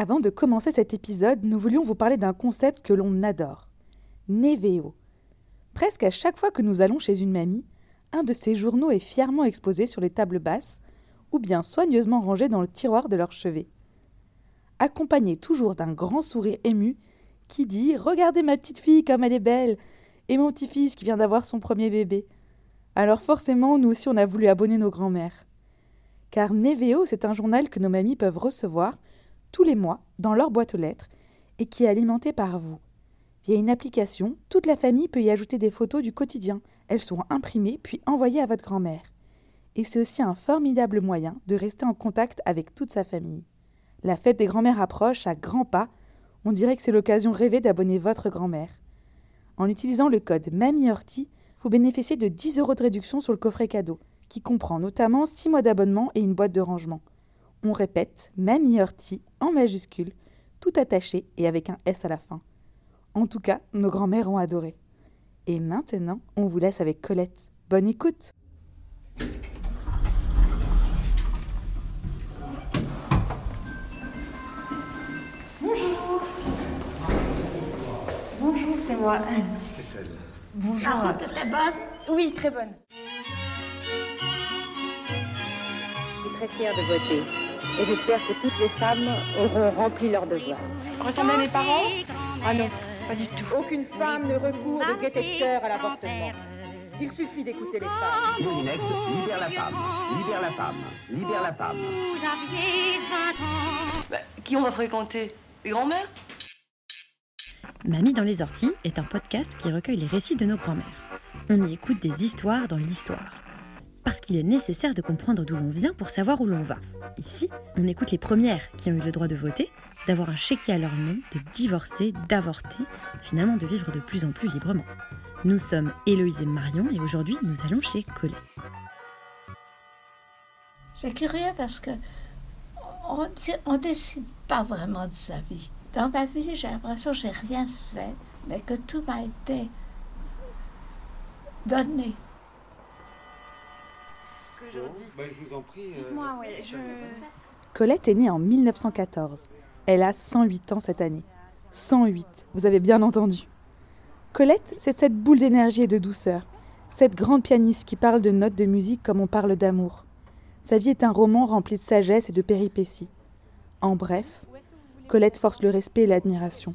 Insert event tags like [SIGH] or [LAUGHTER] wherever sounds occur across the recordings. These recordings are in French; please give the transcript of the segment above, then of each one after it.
Avant de commencer cet épisode, nous voulions vous parler d'un concept que l'on adore. Neveo. Presque à chaque fois que nous allons chez une mamie, un de ces journaux est fièrement exposé sur les tables basses ou bien soigneusement rangé dans le tiroir de leur chevet. Accompagné toujours d'un grand sourire ému qui dit Regardez ma petite fille comme elle est belle et mon petit-fils qui vient d'avoir son premier bébé. Alors forcément, nous aussi on a voulu abonner nos grands-mères. Car Neveo, c'est un journal que nos mamies peuvent recevoir tous les mois dans leur boîte aux lettres et qui est alimenté par vous. Via une application, toute la famille peut y ajouter des photos du quotidien. Elles seront imprimées puis envoyées à votre grand-mère. Et c'est aussi un formidable moyen de rester en contact avec toute sa famille. La fête des grands-mères approche à grands pas. On dirait que c'est l'occasion rêvée d'abonner votre grand-mère. En utilisant le code MAMIORTI, vous bénéficiez de 10 euros de réduction sur le coffret cadeau, qui comprend notamment 6 mois d'abonnement et une boîte de rangement. On répète MAMIORTI en majuscule, tout attaché et avec un S à la fin. En tout cas, nos grands-mères ont adoré. Et maintenant, on vous laisse avec Colette. Bonne écoute Bonjour. Bonjour, c'est moi. C'est elle. Bonjour. La route était bonne Oui, très bonne. Je suis très fière de voter. Et j'espère que toutes les femmes auront rempli leur devoir. Ressemblez à mes parents? Ah non, pas du tout. Aucune femme ne recourt de cœur à l'avortement. Il suffit d'écouter les femmes. Moulinex, libère la femme, libère la femme, libère la femme. Bah, qui on va fréquenter? Les grands-mères? Mamie dans les orties est un podcast qui recueille les récits de nos grands-mères. On y écoute des histoires dans l'histoire. Parce qu'il est nécessaire de comprendre d'où l'on vient pour savoir où l'on va. Ici, on écoute les premières qui ont eu le droit de voter, d'avoir un chéquier à leur nom, de divorcer, d'avorter, finalement de vivre de plus en plus librement. Nous sommes Héloïse et Marion et aujourd'hui nous allons chez Colette. C'est curieux parce que on décide pas vraiment de sa vie. Dans ma vie, j'ai l'impression que j'ai rien fait, mais que tout m'a été donné. Bah, je vous en prie. euh, Dites-moi, oui, je... Colette est née en 1914. Elle a 108 ans cette année. 108, vous avez bien entendu. Colette, c'est cette boule d'énergie et de douceur, cette grande pianiste qui parle de notes de musique comme on parle d'amour. Sa vie est un roman rempli de sagesse et de péripéties. En bref, Colette force le respect et l'admiration.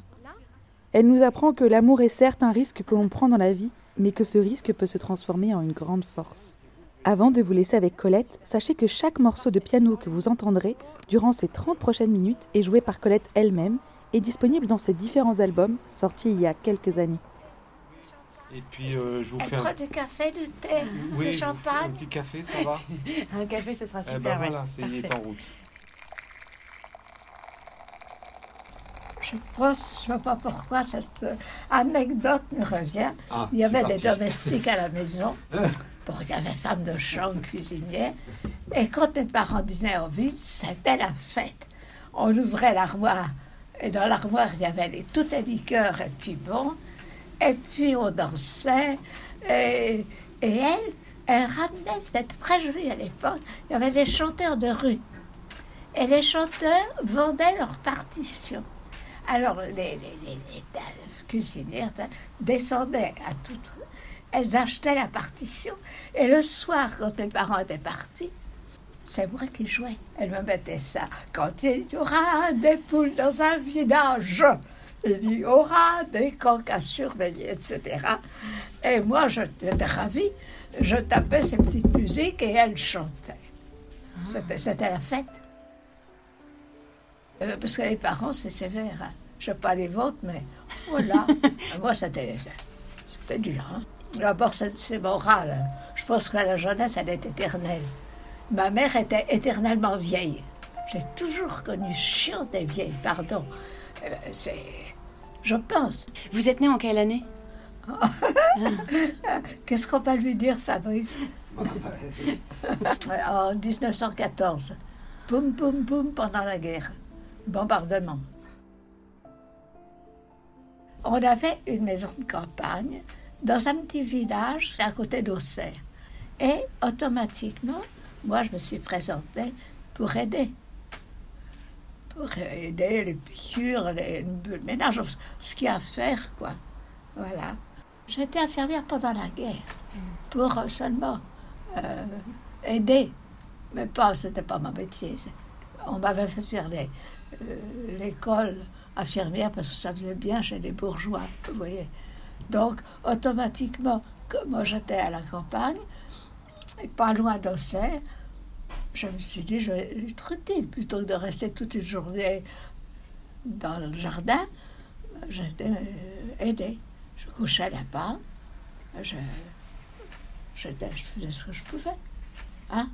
Elle nous apprend que l'amour est certes un risque que l'on prend dans la vie, mais que ce risque peut se transformer en une grande force. Avant de vous laisser avec Colette, sachez que chaque morceau de piano que vous entendrez durant ces 30 prochaines minutes est joué par Colette elle-même et disponible dans ses différents albums sortis il y a quelques années. Et puis, euh, je vous fais un... prend du café, du thé, Oui, fais un champagne. petit café, ça va [LAUGHS] Un café, ce sera Eh super, ben ouais. voilà, c'est il est en route. Je pense, je ne sais pas pourquoi, cette anecdote me revient. Ah, Il y avait des domestiques à la maison. [LAUGHS] Bon, il y avait femme de chambre, cuisinière. Et quand mes parents dînaient en ville, c'était la fête. On ouvrait l'armoire. Et dans l'armoire, il y avait les, toutes les liqueurs et puis bon. Et puis on dansait. Et, elle, elle ramenait, c'était très joli à l'époque, il y avait des chanteurs de rue. Et les chanteurs vendaient leurs partitions. Alors, les, cuisinières descendaient à toutes. Elles achetaient la partition. Et le soir, quand mes parents étaient partis, c'est moi qui jouais. Elle me mettait ça. Quand il y aura des poules dans un village, il y aura des coqs à surveiller, etc. Et moi, j'étais ravie. Je tapais ces petites musiques et elle chantait. C'était, c'était la fête. Euh, parce que les parents, c'est sévère. hein. Je ne sais pas les vôtres, mais voilà. [LAUGHS] Moi, c'était, c'était dur. hein. D'abord, c'est, c'est moral. Je pense que la jeunesse, elle est éternelle. Ma mère était éternellement vieille. J'ai toujours connu chiante et vieille, pardon. Euh, C'est. Je pense. Vous êtes né en quelle année? [LAUGHS] Qu'est-ce qu'on va lui dire, Fabrice? [LAUGHS] En 1914. Boum, boum, boum, pendant la guerre. Bombardement. On avait une maison de campagne dans un petit village à côté d'Auxerre. Et automatiquement, moi, je me suis présentée pour aider. Pour aider les piqûres, les, le ménage, ce qu'il y a à faire, quoi. Voilà. J'étais infirmière pendant la guerre pour seulement euh, aider. Mais pas, c'était pas ma métier. On m'avait fait faire euh, l'école infirmière parce que ça faisait bien chez les bourgeois, vous voyez. Donc, automatiquement, comme moi j'étais à la campagne, et pas loin d'Auxerre, je me suis dit, je vais être utile plutôt que de rester toute une journée dans le jardin. J'étais euh, aidée. Je couchais là-bas. Je, j'étais- je faisais ce que je pouvais. Hein?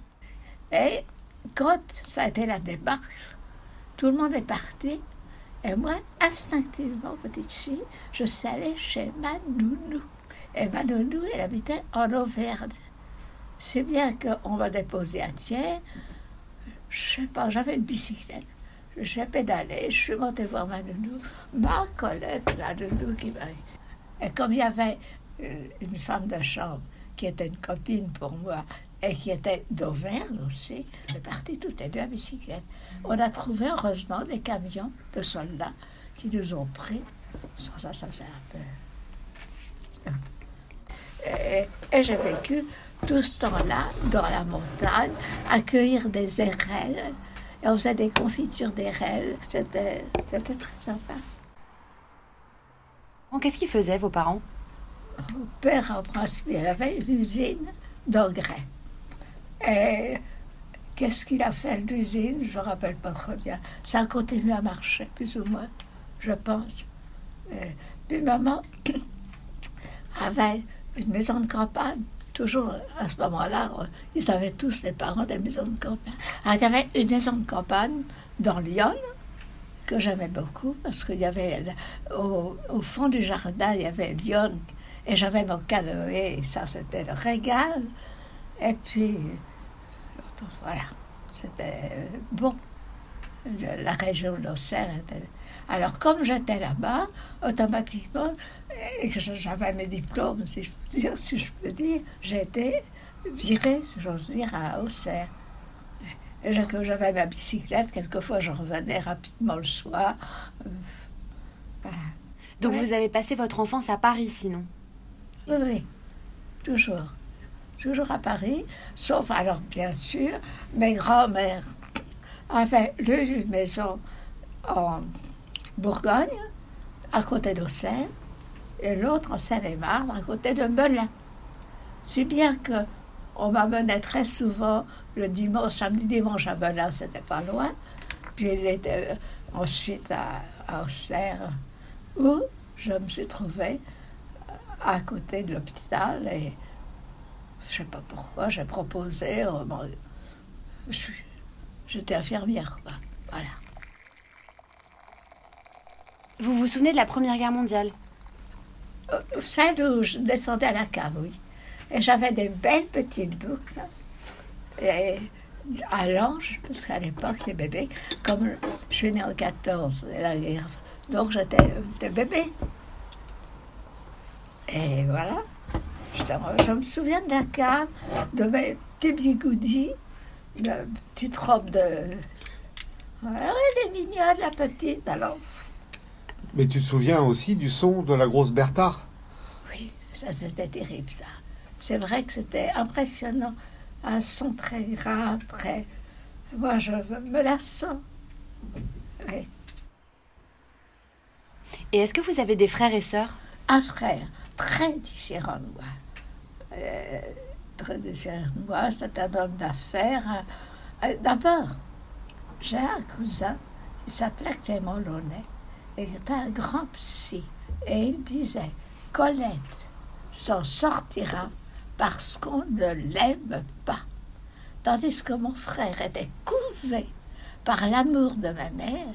Et quand ça a été la démarche, tout le monde est parti. Et moi, instinctivement, petite fille, je suis allée chez ma nounou. Et ma nounou, elle habitait en Auvergne. C'est bien qu'on m'a déposé à Thiers. Je sais pas, j'avais une bicyclette. J'ai pédalé, je suis montée voir ma nounou. Ma Colette, la nounou qui m'a... Et comme il y avait euh, une femme de chambre qui était une copine pour moi et qui était d'Auvergne aussi, on est partis toutes les deux à bicyclette. On a trouvé heureusement des camions de soldats qui nous ont pris. Sans ça, ça faisait un peu... Et, et j'ai vécu tout ce temps-là dans la montagne, accueillir des érelles. Et on faisait des confitures d'érelles. C'était c'était très sympa. Qu'est-ce qu'ils faisaient, vos parents? Mon père, en principe, il avait une usine d'engrais. Et qu'est-ce qu'il a fait, l'usine? Je ne me rappelle pas trop bien. Ça a continué à marcher, plus ou moins, je pense. Et puis maman [COUGHS] avait une maison de campagne. Toujours à ce moment-là, ils avaient tous les parents des maisons de campagne. Alors, il y avait une maison de campagne dans Lyon que j'aimais beaucoup parce qu'il y avait au, au fond du jardin, il y avait Lyon et j'avais mon canoë ça c'était le régal. Et puis, voilà, c'était bon. Le- La région d'Auxerre était. Alors, comme j'étais là-bas, automatiquement, et que j'avais mes diplômes, si je peux dire, si je peux dire, j'ai été virée, si j'ose dire, à Auxerre. J'avais ma bicyclette, quelquefois je revenais rapidement le soir. Euh, voilà. Donc Ouais. vous avez passé votre enfance à Paris, sinon? Oui, oui, toujours. Toujours à Paris, sauf alors, bien sûr, mes grands-mères avaient l'une une maison en Bourgogne, à côté d'Auxerre, et l'autre en Seine-et-Marne, à côté de Melun. Si bien que on m'amenait très souvent le dimanche, samedi, dimanche à Melun, c'était pas loin. Puis il était euh, ensuite à, à Auxerre, où je me suis trouvée à côté de l'hôpital et je sais pas pourquoi, j'ai proposé. euh, bon, je suis- J'étais infirmière. Voilà. Vous vous souvenez de la Première Guerre mondiale? Euh, Celle où je descendais à la cave, oui. Et j'avais des belles petites boucles. Et à l'ange, parce qu'à l'époque, les bébés, comme je suis née en 14, et la guerre, donc j'étais j'étais bébé. Et voilà. Je, je me souviens de la cave, de mes petits bigoudis, de petite robe de. Voilà, elle est mignonne, la petite, alors. Mais tu te souviens aussi du son de la grosse Bertha? Oui, ça c'était terrible ça. C'est vrai que c'était impressionnant. Un son très grave, très. Moi je me la sens. Oui. Et est-ce que vous avez des frères et sœurs? Un frère très différent de moi. Euh, très différent de moi, c'est un homme d'affaires. Euh, D'abord, j'ai un cousin qui s'appelait Clément Launay et qui était un grand psy. Et il disait Colette s'en sortira parce qu'on ne l'aime pas. Tandis que mon frère était couvé par l'amour de ma mère,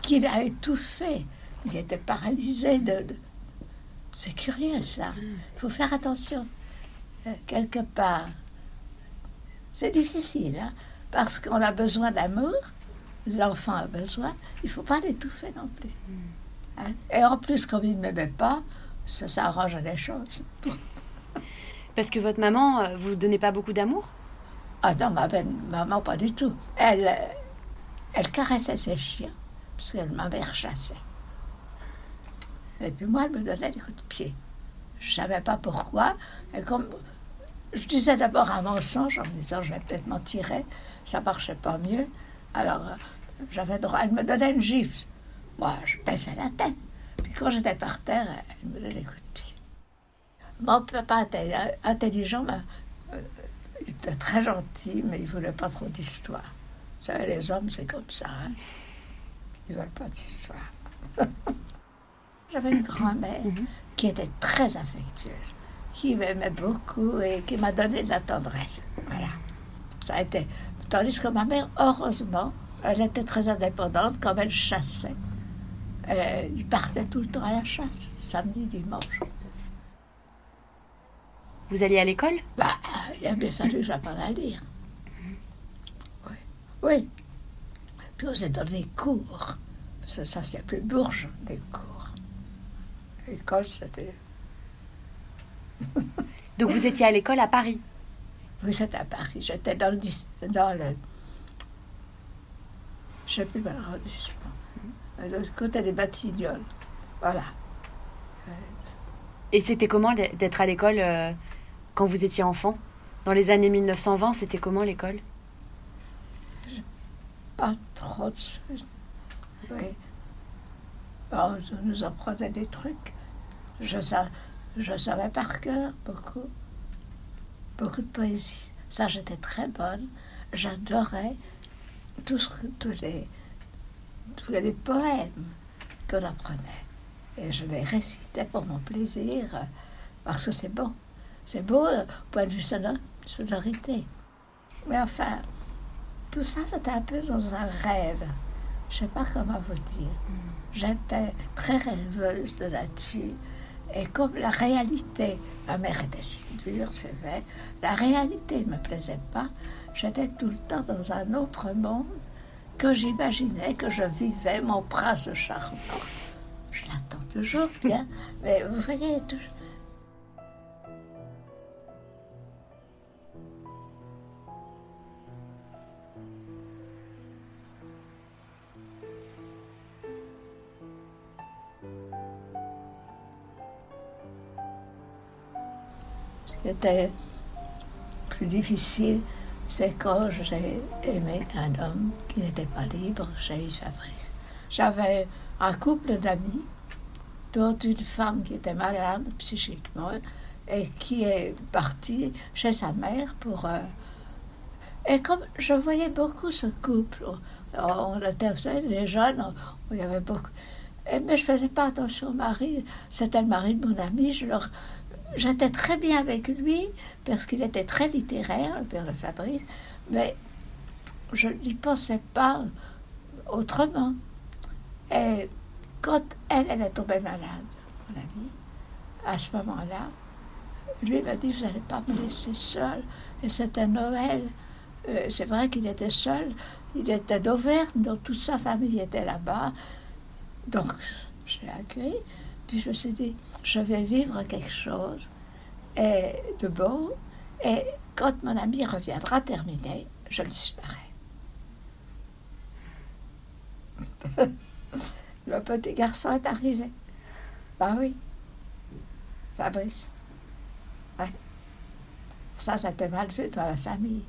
qu'il a étouffé. Il était paralysé de- C'est curieux ça. Il faut faire attention. Euh, quelque part. C'est difficile, hein, parce qu'on a besoin d'amour, l'enfant a besoin, il ne faut pas l'étouffer non plus. Hein. Et en plus, comme il ne m'aimait pas, ça, ça arrange les choses. [LAUGHS] Parce que votre maman euh, vous donnait pas beaucoup d'amour? Ah non, ma belle maman, pas du tout. Elle, euh, elle caressait ses chiens, parce que ma mère chassait. Et puis moi, elle me donnait des coups de pied. Je ne savais pas pourquoi. Et comme je disais d'abord un mensonge en me disant je vais peut-être m'en tirer, ça marchait pas mieux. Alors euh, j'avais droit. Elle me donnait une gifle. Moi, je baissais la tête. Puis quand j'étais par terre, elle me donnait des coups de pied. Mon papa était euh, intelligent, euh, il était très gentil, mais il voulait pas trop d'histoire. Vous savez, les hommes, c'est comme ça. Hein? Ils veulent pas d'histoire. [LAUGHS] J'avais une grand-mère qui était très affectueuse, qui m'aimait beaucoup et qui m'a donné de la tendresse. Voilà. Ça a été. Tandis que ma mère, heureusement, elle était très indépendante comme elle chassait. Euh, il partait tout le temps à la chasse, samedi, dimanche. Vous alliez à l'école? Bah, il a bien fallu que j'apprenne à lire. Oui. Oui. Puis on s'est dans des cours. Ça, ça c'est plus bourge, des cours. L'école, c'était. [LAUGHS] Donc vous étiez à l'école à Paris? Oui, c'était à Paris. J'étais dans le. Dans le je sais plus quel arrondissement. De l'autre côté des Batignolles. Voilà. Et c'était comment d'être à l'école euh, quand vous étiez enfant? Dans les années 1920, c'était comment l'école? Pas trop de choses. Oui. Bon, je nous apprenait des trucs. Je, sa- je savais par cœur beaucoup. Beaucoup de poésie. Ça, j'étais très bonne. J'adorais tous, les, tous les poèmes qu'on apprenait. Et je les récitais pour mon plaisir, parce que c'est beau. C'est beau euh, au point de vue sonorité. Mais enfin, tout ça, c'était un peu dans un rêve. Je ne sais pas comment vous dire. J'étais très rêveuse de là-dessus. Et comme la réalité, ma mère était si dure, c'est vrai, la réalité ne me plaisait pas, j'étais tout le temps dans un autre monde que j'imaginais que je vivais mon prince charmant. Je l'attends toujours bien, mais vous voyez, toujours. Était plus difficile, c'est quand j'ai aimé un homme qui n'était pas libre, j'ai eu. J'avais un couple d'amis, dont une femme qui était malade psychiquement et qui est partie chez sa mère pour... euh, Et comme je voyais beaucoup ce couple, on, était, vous savez, les jeunes, il y avait beaucoup... Et- mais je faisais pas attention au mari, c'était le mari de mon ami, je leur... J'étais très bien avec lui parce qu'il était très littéraire, le père de Fabrice, mais je n'y pensais pas autrement. Et quand elle, elle est tombée malade, mon amie, à ce moment-là, lui m'a dit, vous n'allez pas me laisser seule. Et c'était Noël. Euh, c'est vrai qu'il était seul. Il était d'Auvergne, donc toute sa famille était là-bas. Donc, je l'ai accueilli. Puis je me suis dit, je vais vivre quelque chose et de beau. Et quand mon ami reviendra terminé, je le [LAUGHS] le petit garçon est arrivé. Bah oui. Fabrice. Ouais. Ça, c'était mal vu dans la famille.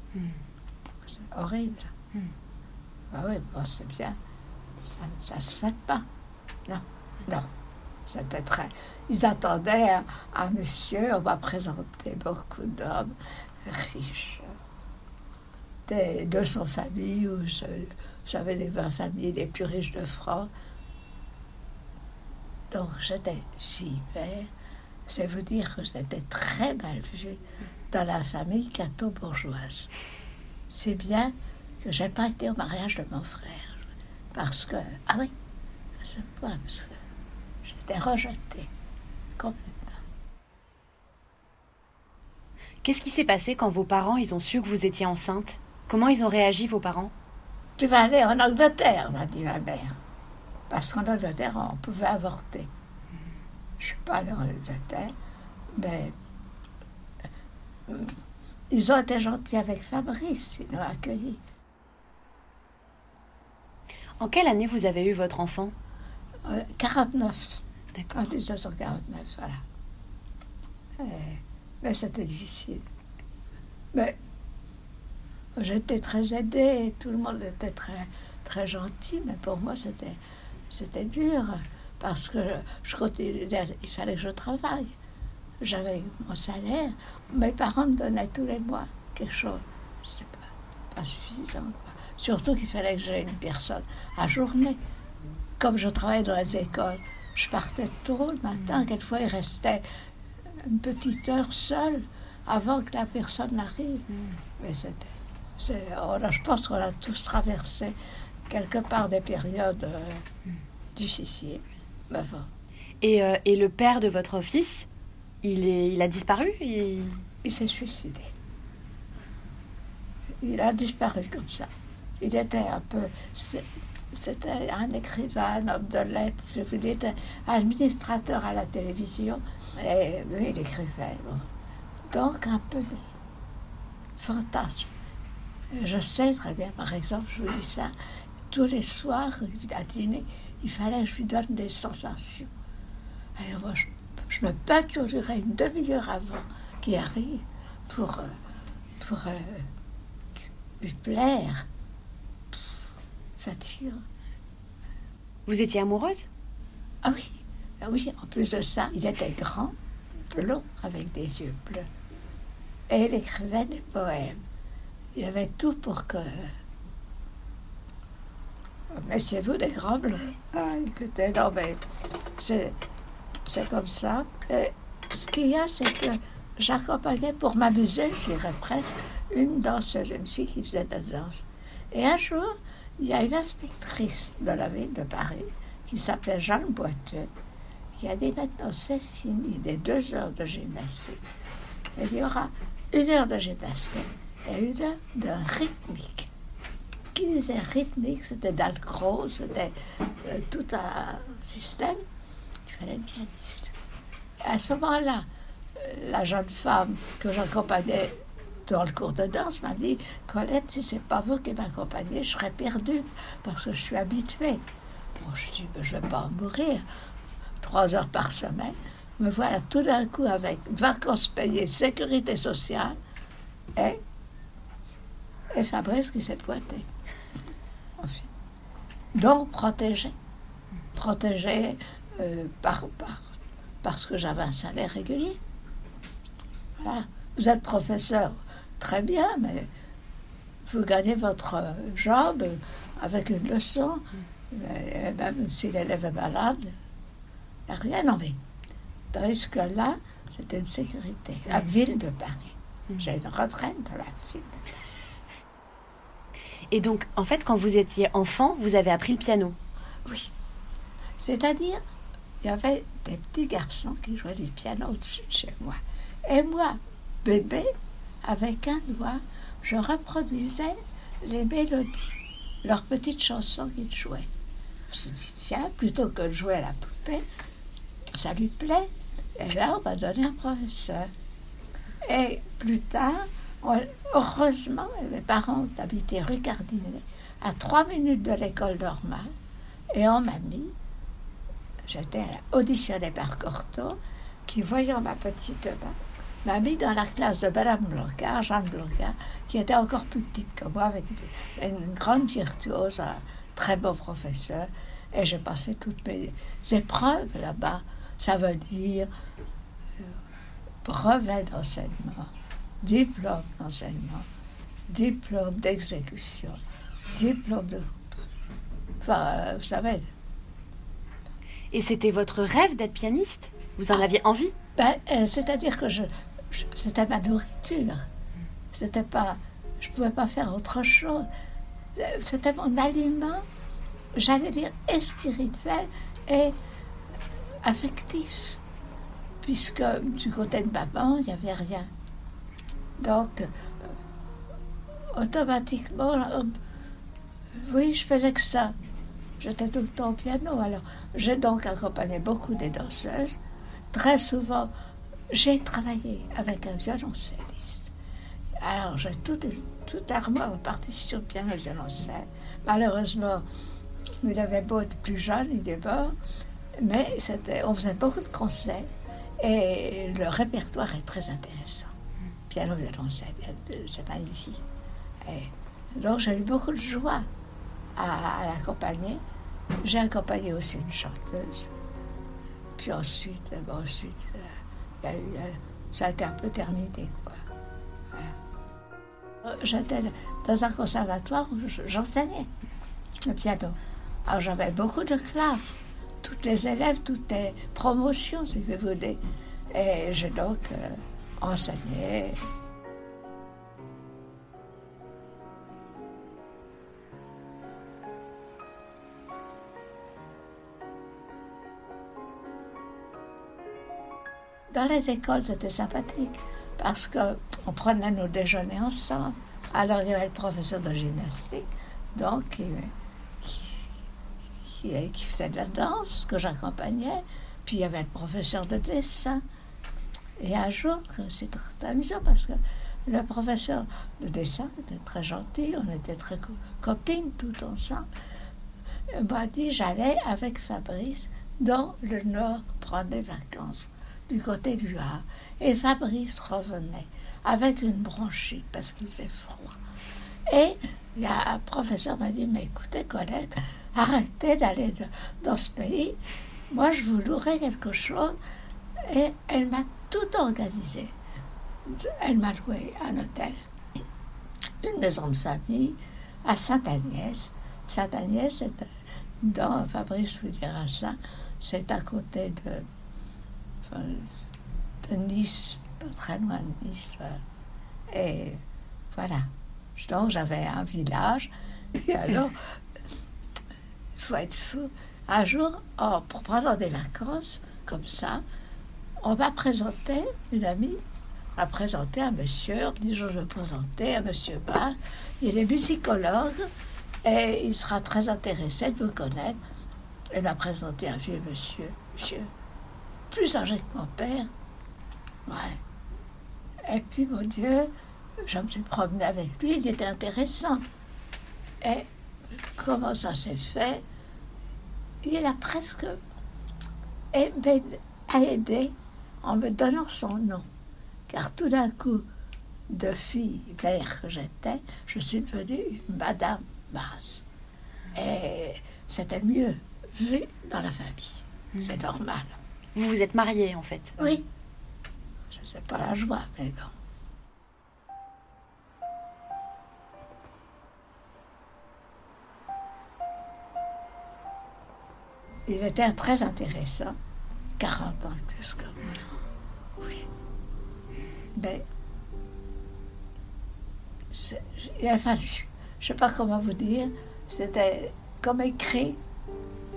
C'est horrible. Ah oui, bon, c'est bien. Ça ne se fait pas. Non, non. C'était très. Ils attendaient un monsieur, on m'a présenté beaucoup d'hommes riches, des, de son famille, ou je- j'avais les 20 familles les plus riches de France. Donc j'étais hyper. C'est vous dire que c'était très mal vu dans la famille catho-bourgeoise. c'est bien que j'ai pas été au mariage de mon frère. Parce que, ah oui, à ce point, parce que j'étais rejetée complètement. Qu'est-ce qui s'est passé quand vos parents ils ont su que vous étiez enceinte? Comment ils ont réagi, vos parents? Tu vas aller en Angleterre, m'a dit ma mère. Parce qu'en Angleterre, on pouvait avorter. Je suis pas allée en Angleterre, mais euh, ils ont été gentils avec Fabrice, ils l'ont accueilli. En quelle année vous avez eu votre enfant? Euh, 49, en D'accord. 1949, voilà. Euh, mais c'était difficile. Mais j'étais très aidée, tout le monde était très, très gentil, mais pour moi c'était, c'était dur, parce que je continuais, il fallait que je travaille. J'avais mon salaire, mes parents me donnaient tous les mois quelque chose. C'est pas, pas suffisant. quoi. Surtout qu'il fallait que j'aie une personne à journée. Comme je travaillais dans les écoles, je partais tôt le matin, quelquefois il restait une petite heure seule avant que la personne n'arrive. Mais c'était. a- je pense qu'on a tous traversé quelque part des périodes euh, difficiles. Mais bon, Et, euh, et le père de votre fils, il, est, il a disparu il- il s'est suicidé. Il a disparu comme ça. Il était un peu. C'était un écrivain, un homme de lettres. si vous était administrateur à la télévision. Et lui, il écrivait. Donc, un peu de fantasme. Je sais très bien, par exemple, je vous dis ça, tous les soirs, à dîner, il fallait que je lui donne des sensations. Alors moi, je, je me peinturerais une demi-heure avant qu'il arrive pour, euh, pour euh, lui plaire. Vous étiez amoureuse? Ah oui, ah oui, en plus de ça, il était grand, blond, avec des yeux bleus. Et il écrivait des poèmes. Il avait tout pour que. Mettez-vous des grands bleus. Ah, écoutez, non, mais c'est, c'est comme ça. Et ce qu'il y a, c'est que j'accompagnais pour m'amuser, je dirais presque, une danseuse, une fille qui faisait de la danse. Et un jour, il y a une inspectrice de la ville de Paris qui s'appelait Jeanne Boiteux, qui a dit maintenant c'est fini les deux heures de gymnastique. Il y aura une heure de gymnastique et une heure de rythmique. Qui disait rythmique, c'était Dalcroze, c'était euh, tout un système. Il fallait une pianiste. À ce moment-là, euh, la jeune femme que j'accompagnais dans le cours de danse m'a dit Colette, si c'est pas vous qui m'accompagnez, je serais perdue parce que je suis habituée. Bon, je dis Ben, Je vais pas mourir. Trois heures par semaine. Me voilà tout d'un coup avec vacances payées, sécurité sociale et, et Fabrice qui s'est pointé. Donc protégé. Protégé euh, par, par, parce que j'avais un salaire régulier. Voilà. Vous êtes professeur, très bien, mais vous gagnez votre euh, job avec une leçon. Et même si l'élève est malade, il n'y a rien. Non, mais tandis que là, c'était une sécurité. La ville de Paris. J'ai une retraite de la ville. Et donc, en fait, quand vous étiez enfant, vous avez appris le piano. Oui. C'est-à-dire, il y avait des petits garçons qui jouaient du piano au-dessus de chez moi. Et moi, bébé, avec un doigt, je reproduisais les mélodies, leurs petites chansons qu'ils jouaient. Je me dit, tiens, plutôt que de jouer à la poupée, ça lui plaît. Et là, on m'a donné un professeur. Et plus tard, heureusement, mes parents habitaient rue Cardinet, à trois minutes de l'école normale. Et on m'a mis, j'étais auditionnée par Cortot, qui, voyant ma petite main, m'a mis dans la classe de Madame Blancard, Jeanne Blancard, qui était encore plus petite que moi, avec une, une grande virtuose, un très beau professeur. Et j'ai passé toutes mes épreuves là-bas. Ça veut dire euh, brevet d'enseignement, diplôme d'enseignement, diplôme d'exécution, diplôme de... Enfin, euh, vous savez, Et c'était votre rêve d'être pianiste? Vous en aviez envie? Ben, euh, c'est-à-dire que je- c'était ma nourriture. C'était pas je pouvais pas faire autre chose. C'était mon aliment, j'allais dire, et spirituel et affectif. Puisque du côté de maman, il n'y avait rien. Donc, euh, automatiquement, euh, oui, je faisais que ça. J'étais tout le temps au piano. Alors, j'ai donc accompagné beaucoup des danseuses. Très souvent, j'ai travaillé avec un violoncelliste. Alors, j'ai tout, tout armoire partition piano violoncelle. Malheureusement, il avait beau être plus jeune, il est mort. Mais on faisait beaucoup de concerts et le répertoire est très intéressant. Piano violoncelle, c'est magnifique. Donc, j'ai eu beaucoup de joie à, l'accompagner. J'ai accompagné aussi une chanteuse. Puis ensuite, ensuite, euh, eu, euh, ça a été un peu terminé. Quoi. Euh, j'étais dans un conservatoire où j'enseignais le piano. Alors j'avais beaucoup de classes, toutes les élèves, toutes les promotions, si vous voulez. Et j'ai donc enseigné Dans les écoles, c'était sympathique parce qu'on prenait nos déjeuners ensemble. Alors, il y avait le professeur de gymnastique, donc, qui, faisait de la danse, que j'accompagnais. Puis, il y avait le professeur de dessin. Et un jour, c'est très amusant parce que le professeur de dessin était très gentil, on était très copines tout ensemble. M'a dit j'allais avec Fabrice dans le Nord prendre des vacances du côté du Havre. Et Fabrice revenait avec une bronchite parce qu'il faisait froid. Et un professeur m'a dit, mais écoutez Colette, arrêtez d'aller dans ce pays. Moi, je vous louerai quelque chose. Et elle m'a tout organisé. Elle m'a loué un hôtel, une maison de famille à Sainte-Agnès. Sainte-Agnès, c'est dans Fabrice vous dira ça, c'est à côté de de Nice, pas très loin de Nice. Et voilà. Donc j'avais un village. Et [LAUGHS] alors, il faut être fou. Un jour, oh, pour prendre des vacances, comme ça, on m'a présenté, une amie m'a présenté un monsieur, on dit je vais présenter un monsieur Bach. Il est musicologue et il sera très intéressé de vous connaître. Elle m'a présenté un vieux monsieur, monsieur plus âgé que mon père. Ouais. Et puis, mon Dieu, je me suis promenée avec lui, il était intéressant. Et comment ça s'est fait? Il a presque aidé en me donnant son nom. Car tout d'un coup, de fille mère que j'étais, je suis devenue Madame Masse. Et c'était mieux vu dans la famille. C'est normal. Vous vous êtes mariée en fait Oui. Je ne sais pas la joie, mais bon. Il était très intéressant, 40 ans plus que moi. Oui. Mais il a fallu, je ne sais pas comment vous dire, c'était comme écrit,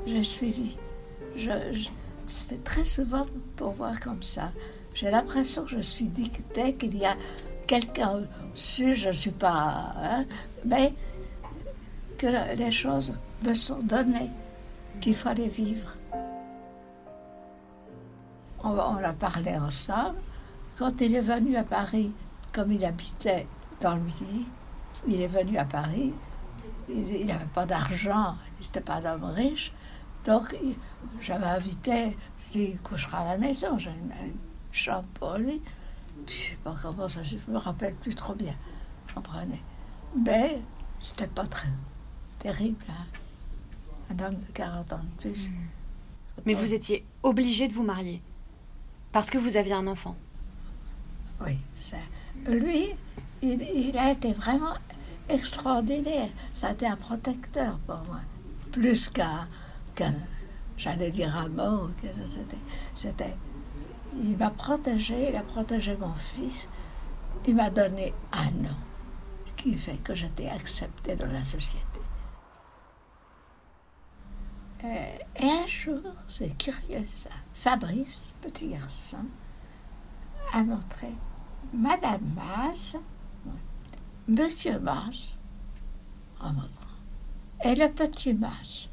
j'ai suivi. je, c'était très souvent pour voir comme ça. J'ai l'impression que je suis dictée, qu'il y a quelqu'un au-dessus, je ne suis pas. Hein, mais que les choses me sont données, qu'il fallait vivre. On, a parlé ensemble. Quand il est venu à Paris, comme il habitait dans le Midi, il est venu à Paris. Il n'avait pas d'argent, il n'était pas un homme riche. Donc, j'avais invité, je dis, il couchera à la maison, j'ai une, chambre pour lui. je ne sais pas comment ça, je me rappelle plus trop bien, prenais. Mais c'était pas très terrible, hein. un homme de 40 ans de plus. Hmm. Mais vous étiez obligé de vous marier parce que vous aviez un enfant. Oui, ça. lui, il, il, a été vraiment extraordinaire. Ça a été un protecteur pour moi, plus qu'un j'allais dire un mot, c'était, il m'a protégé, il a protégé mon fils, il m'a donné un nom. qui fait que j'étais acceptée dans la société. Euh, et un jour, c'est curieux ça, Fabrice, petit garçon, a montré Madame Masse, Monsieur Masse, en montrant, et le petit Masse,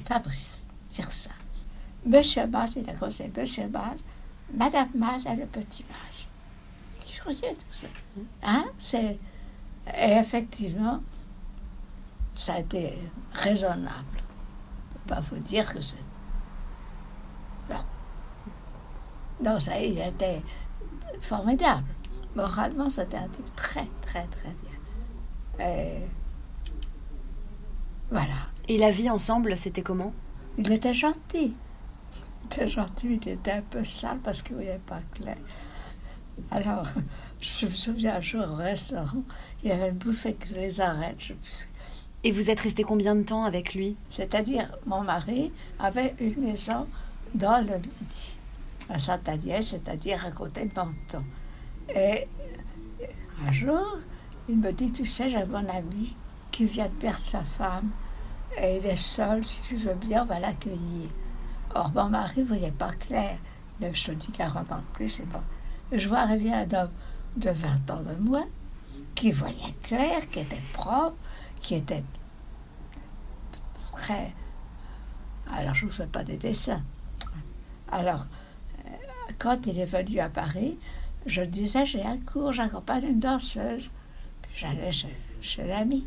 Fabrice, c'est ça. Monsieur Masse, il a commencé Monsieur Masse, Madame Masse et le petit Masse. C'est curieux tout ça. Hein? C'est... Et effectivement, ça a été raisonnable. Je ne vous dire que c'est. Non. Non, ça, il était formidable. Moralement, c'était un type très, très, très bien. Voilà. Et la vie ensemble, c'était comment? Il était gentil. Il était gentil, il était un peu sale parce qu'il ne voyait pas clair. Alors, [LAUGHS] je me souviens un jour au restaurant, il avait bouffé que les arêtes. Je... Et vous êtes resté combien de temps avec lui? C'est-à-dire, mon mari avait une maison dans le Midi, à Saint-Agnès, c'est-à-dire à côté de Menton. Et un jour, il me dit, tu sais, j'ai mon ami qui vient de perdre sa femme, et il est seul, si tu veux bien, on va l'accueillir. Or, mon mari ne voyait pas clair. Je te dis 40 ans de plus, c'est pas. Je vois arriver un homme de 20 ans de moins qui voyait clair, qui était propre, qui était très. Alors, je ne vous fais pas des dessins. Alors, euh, quand il est venu à Paris, je disais j'ai un cours, j'accompagne une danseuse. Puis j'allais chez, chez l'ami.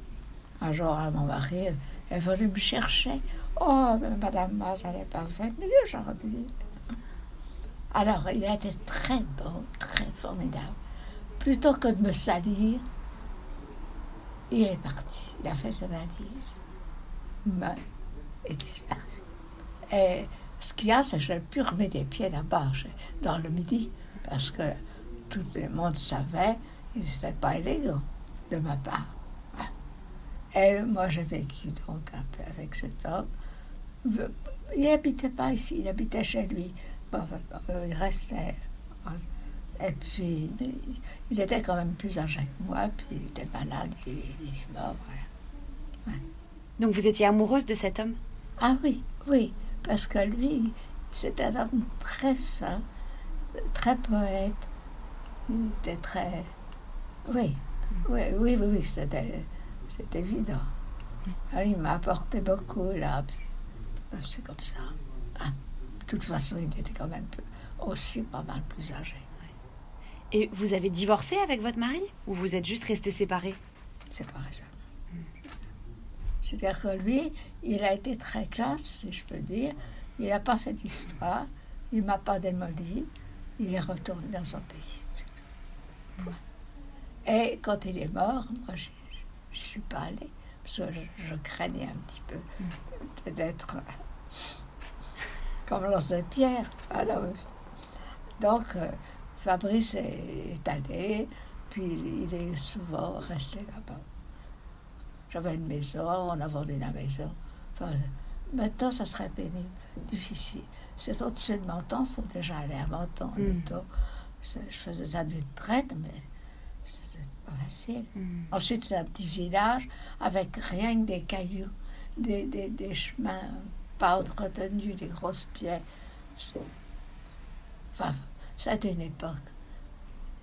Un jour, mon mari est venu me chercher. Oh, mais Madame Maz, elle n'est pas venue aujourd'hui. Alors, il a été très beau, très formidable. Plutôt que de me salir, il est parti. Il a fait sa valise, meurt et disparu. Et ce qu'il y a, c'est que je n'ai pu remettre les pieds là-bas, dans le midi, parce que tout le monde savait ce n'était pas élégant de ma part. Et moi, j'ai vécu donc un peu avec cet homme. Il n'habitait pas ici, il habitait chez lui. Bon, il restait. Et puis, il était quand même plus âgé que moi, puis il était malade, il, il est mort. Voilà. Ouais. Donc vous étiez amoureuse de cet homme? Ah oui, oui, parce que lui, c'était un homme très fin, très poète. Il était très. Oui, oui, oui, oui, c'était, c'était évident. Ah, il m'a apporté beaucoup, là. C'est comme ça. Ah, de toute façon, il était quand même aussi pas mal plus âgé. Et vous avez divorcé avec votre mari Ou vous êtes juste restés séparés? Séparés C'est-à-dire que lui, il a été très classe, si je peux dire. Il n'a pas fait d'histoire. Il ne m'a pas démoli. Il est retourné dans son pays. Et quand il est mort, moi, je ne suis pas allée. Parce que je, je craignais un petit peu d'être comme l'ancien Pierre. Alors, donc, euh, Fabrice est, allé, puis il est souvent resté là-bas. J'avais une maison, on a vendu la maison. Enfin, maintenant, ça serait pénible, difficile. C'est au-dessus de Menton, il faut déjà aller à Menton. Mm. Je faisais ça d'une traite, mais facile. Mm. Ensuite, c'est un petit village avec rien que des cailloux, des, des, des chemins pas entretenus, des grosses pierres. Enfin, c'était une époque.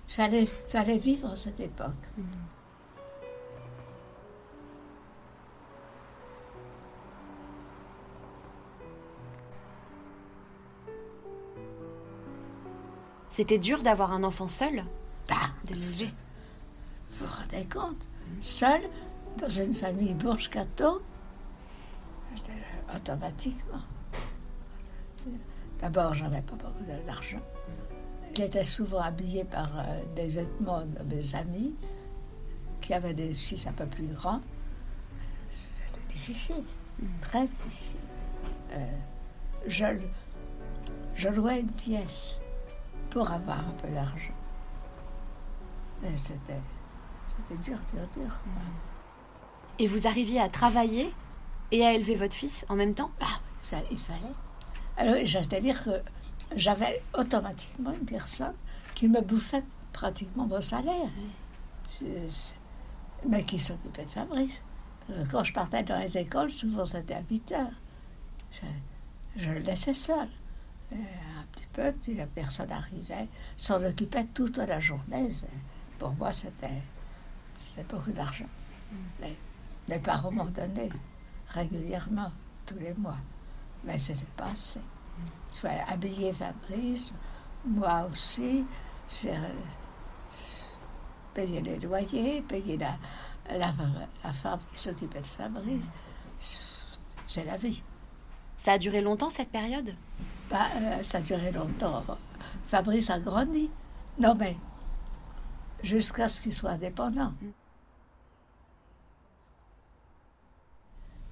Il fallait, fallait vivre cette époque. Mmh. C'était dur d'avoir un enfant seul? Bah, De l'élever Vous vous rendez compte? Seul, dans une famille bourge-cateau, automatiquement. D'abord, j'avais pas beaucoup d'argent. J'étais souvent habillée par euh, des vêtements de mes amis qui avaient des fils un peu plus grands. C'était difficile, très difficile. Euh, je, je louais une pièce pour avoir un peu d'argent. C'était, c'était dur, dur, dur. Et vous arriviez à travailler et à élever votre fils en même temps? Ah, ça, il fallait. Alors, c'est-à-dire que j'avais automatiquement une personne qui me bouffait pratiquement mon salaire. Mais qui s'occupait de Fabrice Parce que quand je partais dans les écoles, souvent c'était à 8 heures. Je, je le laissais seul. Un petit peu, puis la personne arrivait, s'en occupait toute la journée. Pour moi, c'était c'était beaucoup d'argent. Les, les parents m'ont donné régulièrement, tous les mois. Mais c'était pas assez. Il fallait habiller Fabrice, moi aussi, faire, payer les loyers, payer la, la, la femme qui s'occupait de Fabrice. C'est la vie. Ça a duré longtemps cette période? Bah, euh, ça a duré longtemps. Fabrice a grandi. Non, mais jusqu'à ce qu'il soit indépendant.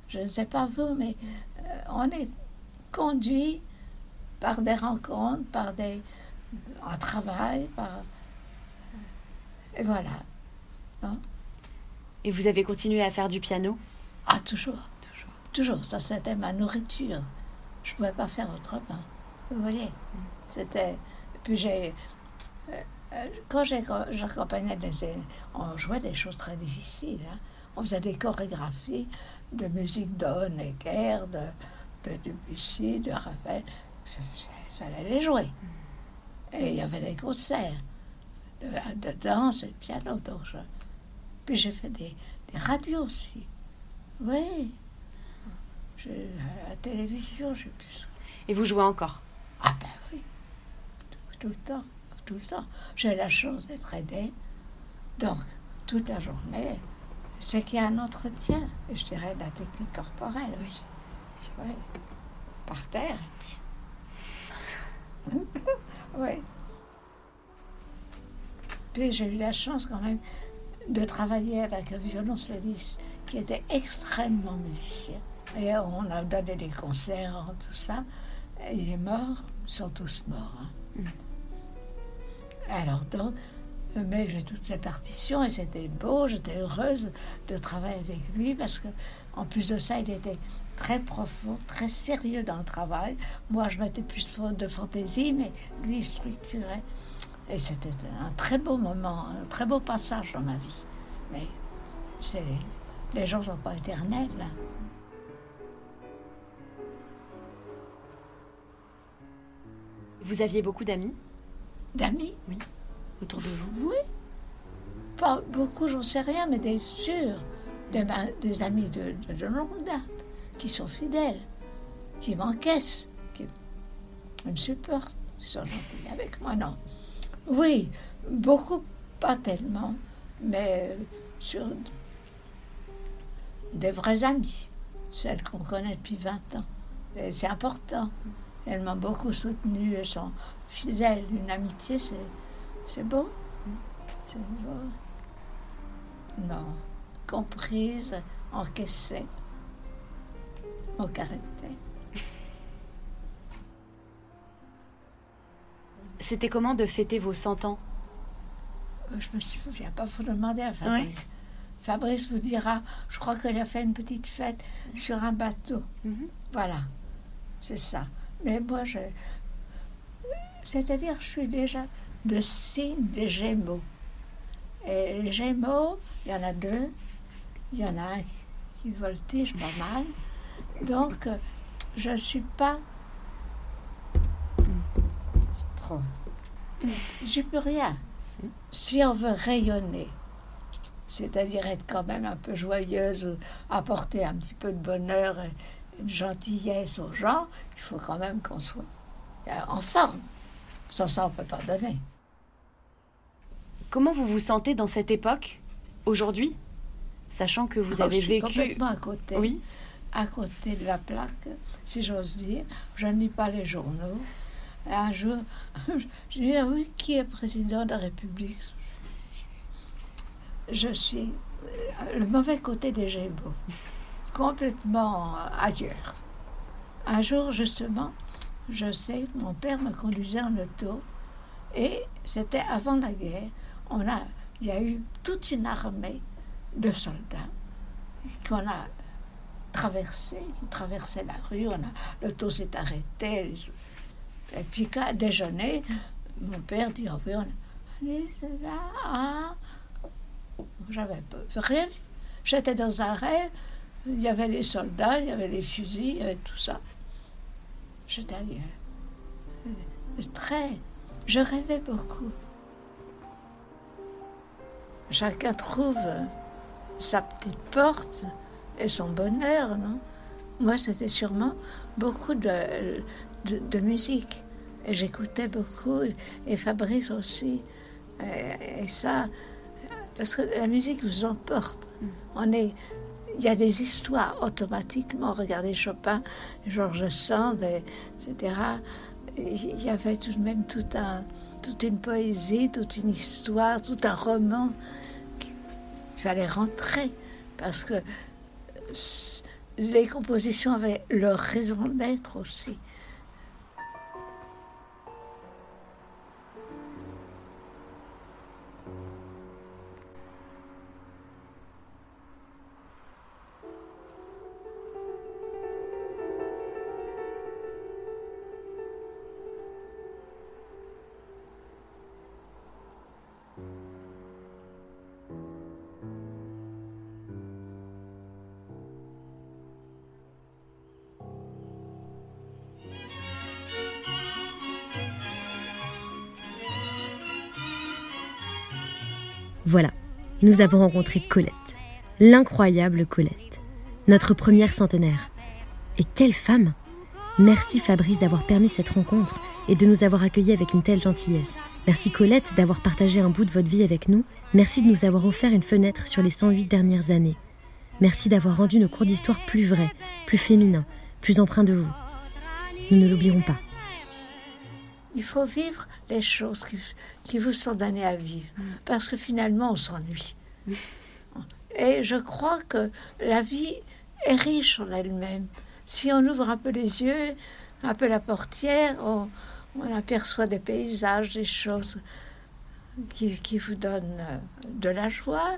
Je ne sais pas vous, mais euh, on est conduit par des rencontres, par des un travail, par et voilà. Hein? Et vous avez continué à faire du piano? Ah toujours, toujours, toujours. Ça c'était ma nourriture. Je pouvais pas faire autrement. Vous voyez, c'était. Puis j'ai quand j'accompagnais des on jouait des choses très difficiles. hein. On faisait des chorégraphies de musique d'Honegger, de, de Debussy, de Ravel. Il fallait les jouer. Et il y avait des concerts de, de danse et de piano. Donc je- Puis j'ai fait des, des radios aussi. Oui. Je- à la télévision, j'ai pu Et vous jouez encore? Ah ben oui, tout, tout le temps, tout le temps. J'ai la chance d'être aidée. Donc, toute la journée, c'est qu'il y a un entretien, et je dirais de la technique corporelle. Oui. Par terre. [LAUGHS] oui. Puis j'ai eu la chance quand même de travailler avec un violoncelliste qui était extrêmement musicien. Et on a donné des concerts, tout ça. Et il est mort, ils sont tous morts. hein. Alors donc, mais j'ai toutes ces partitions et c'était beau, j'étais heureuse de travailler avec lui parce que, en plus de ça, il était très profond, très sérieux dans le travail. Moi, je mettais plus de fantaisie, mais lui, il structurait. Et c'était un très beau moment, un très beau passage dans ma vie. Mais c'est, les gens ne sont pas éternels. hein. Vous aviez beaucoup d'amis? D'amis Oui. Autour de vous Oui. Pas beaucoup, j'en sais rien, mais des sûrs. Des, des amis de, longue date, qui sont fidèles, qui m'encaissent, qui me supportent, qui sont gentils avec moi. Non. Oui, beaucoup, pas tellement, mais sur des vrais amis, celles qu'on connaît depuis 20 ans. C'est important. Elles m'ont beaucoup soutenue, elles sont fidèles. Une amitié, c'est, c'est beau. C'est beau. Non. Comprise, encaissée. Mon caractère. C'était comment de fêter vos 100 ans? Euh, Je me souviens pas, faut demander à Fabrice. Fabrice vous dira, je crois qu'elle a fait une petite fête sur un bateau. Mhm. Voilà, c'est ça. Mais moi, je. C'est-à-dire, je suis déjà de signe des Gémeaux. Et les Gémeaux, il y en a deux. Il y en a un qui, voltige pas mal. Donc, je ne suis pas. C'est trop. Je peux rien. Si on veut rayonner, c'est-à-dire être quand même un peu joyeuse, ou apporter un petit peu de bonheur et de gentillesse aux gens, il faut quand même qu'on soit euh, en forme. Sans ça, on ne peut pas donner. Comment vous vous sentez dans cette époque, aujourd'hui Sachant que vous Oh, avez je suis vécu. complètement à côté. Oui. à côté de la plaque, si j'ose dire. Je ne lis pas les journaux. Et un jour, [LAUGHS] je dis oui, qui est président de la République Je suis euh, le mauvais côté des Gémeaux, complètement euh, ailleurs. Un jour, justement, je sais, mon père me conduisait en auto et c'était avant la guerre. On a, il y a eu toute une armée de soldats qu'on a traversé, qui traversait la rue. On a, l'auto s'est arrêté. et puis, quand à déjeuner, mon père dit Oh, oui, on a- allez, c'est là, ah. J'avais vu. J'étais dans un rêve. Il y avait les soldats, il y avait les fusils, il y avait tout ça. J'étais très. Je rêvais beaucoup. Chacun trouve sa petite porte et son bonheur, non? Moi, c'était sûrement beaucoup de, de, musique. Et j'écoutais beaucoup, et Fabrice aussi. Et, ça, parce que la musique vous emporte. Mm. On est, il y a des histoires automatiquement. Regardez Chopin, Georges Sand, etc. Il y avait tout de même tout un, toute une poésie, toute une histoire, tout un roman. Il fallait rentrer parce que les compositions avaient leur raison d'être aussi. Voilà, nous avons rencontré Colette, l'incroyable Colette, notre première centenaire. Et quelle femme Merci Fabrice d'avoir permis cette rencontre et de nous avoir accueillis avec une telle gentillesse. Merci Colette d'avoir partagé un bout de votre vie avec nous. Merci de nous avoir offert une fenêtre sur les 108 dernières années. Merci d'avoir rendu nos cours d'histoire plus vrais, plus féminins, plus empreints de vous. Nous ne l'oublierons pas. Il faut vivre les choses qui, vous sont données à vivre, mm. parce que finalement on s'ennuie. [LAUGHS] Et je crois que la vie est riche en elle-même. Si on ouvre un peu les yeux, un peu la portière, on, aperçoit des paysages, des choses qui, qui vous donnent euh, de la joie.